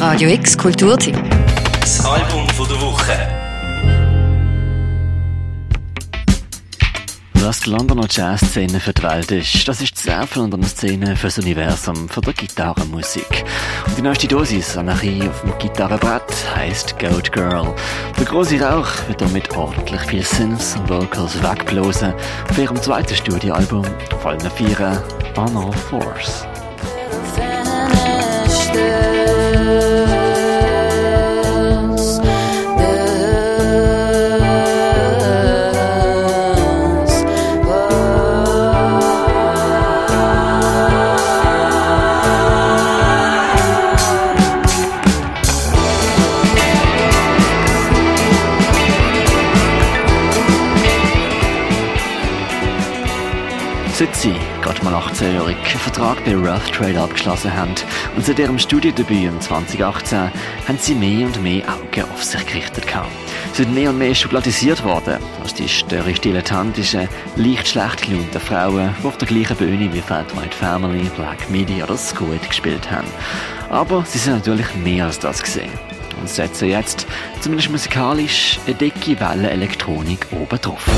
Radio X Kulturteam. Das Album von der Woche. Was die Londoner Jazzszene für die Welt ist, das ist die Surf-Londoner Szene für das Universum für die Gitarrenmusik. Und die neueste Dosis Anarchie auf dem Gitarrenbrett heisst Goat Girl. Der große Rauch wird damit ordentlich viel Synths und Vocals wegblasen auf ihrem zweiten Studioalbum, vor allem vieren On All Sie, gerade mal 18-jährig, einen Vertrag bei Rough Trade abgeschlossen haben und seit ihrem Studiedebüt im 2018 haben sie mehr und mehr Augen auf sich gerichtet gehabt. Sie sind mehr und mehr schubladisiert worden als die störrisch dilettantischen, leicht schlecht gelaunten Frauen, die auf der gleichen Bühne wie Fat White Family, Black Midi oder Squid gespielt haben. Aber sie sind natürlich mehr als das gesehen und setzen jetzt, zumindest musikalisch, eine dicke Welle Elektronik oben drauf.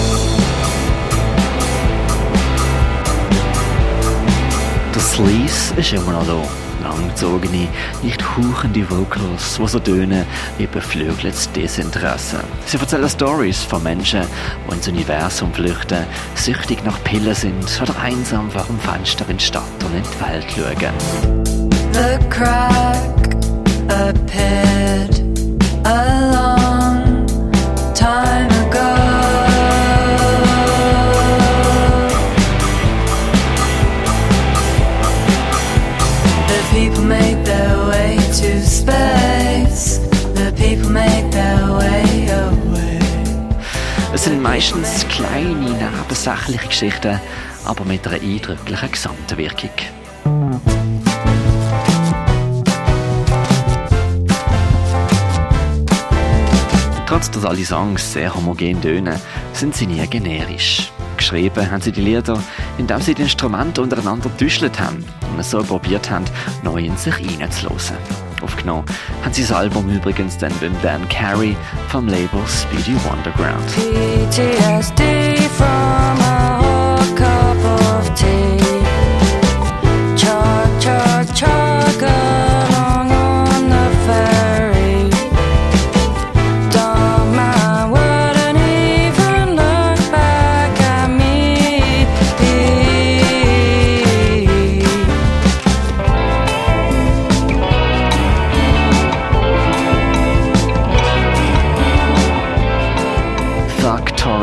Sleaze ist immer noch da. Langgezogene, nicht hauchende Vocals, die so tönen wie beflügeltes Desinteresse. Sie erzählen Stories von Menschen, die ins Universum flüchten, süchtig nach Pillen sind oder einsam vor dem Fenster in die Stadt und in die Welt schauen. The crack meistens kleine, nebensächliche Geschichten, aber mit einer eindrücklichen Gesamtwirkung. Trotz dass alle Songs sehr homogen tönen, sind sie nie generisch. Geschrieben haben sie die Lieder, indem sie die Instrumente untereinander getuschelt haben und so probiert haben, neu in sich hineinzulassen. Aufgenommen haben sie das Album übrigens dann beim Dan Carey vom Label Speedy Wonderground. PTSD from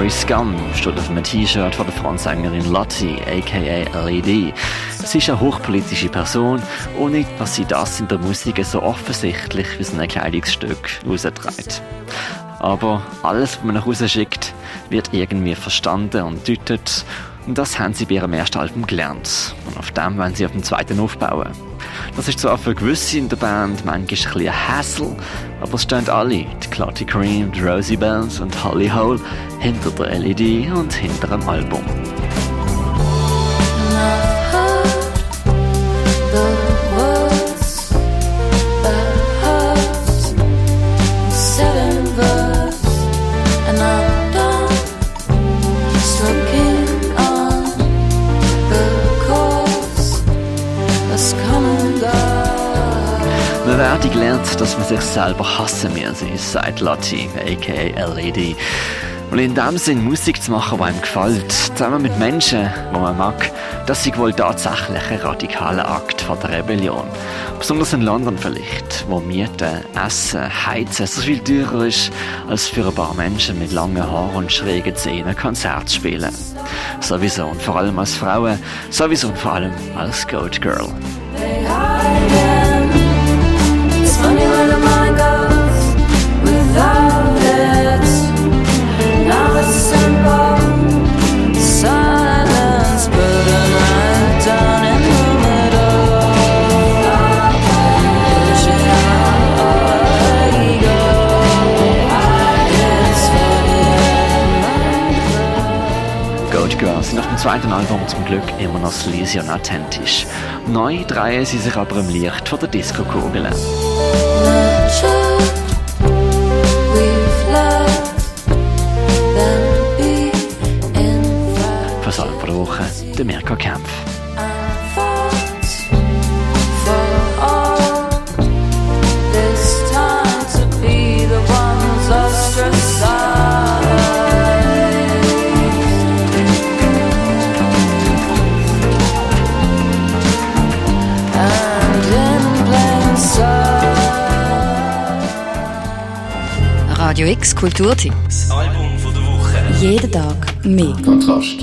Tory Scum steht auf einem T-Shirt von der Frontsängerin Lottie, aka LED. Sie ist eine hochpolitische Person, ohne dass sie das in der Musik so offensichtlich wie so ein Kleidungsstück rausträgt. Aber alles, was man nach Hause schickt, wird irgendwie verstanden und deutet. Und das haben sie bei ihrem ersten Album gelernt. Und auf dem wollen sie auf dem zweiten aufbauen. Das ist zwar für gewisse in der Band manchmal ein bisschen Hassel, aber es stehen alle, die Clotty Cream, die Rosie Bells und Holly Hole, hinter der LED und hinter dem Album. Werde gelernt, dass man sich selber hassen muss, sagt Lottie, aka LED. Und in dem Sinn Musik zu machen, die einem gefällt, zusammen mit Menschen, die man mag, das ist wohl tatsächlich ein radikaler Akt von der Rebellion. Besonders in London vielleicht, wo Mieten, Essen, Heizen so viel teurer ist, als für ein paar Menschen mit langen Haaren und schrägen Zähnen Konzert spielen. Sowieso und vor allem als Frauen, sowieso und vor allem als Goat Girl. zweiten Album zum Glück immer noch sleazy und authentisch. Neu drehen sie sich aber im Licht von der Disco-Kugel. Für Woche, der Mirko Kempf. Radio X Kulturteam. Das Album von der Woche. Jeden Tag mehr. Kontrast.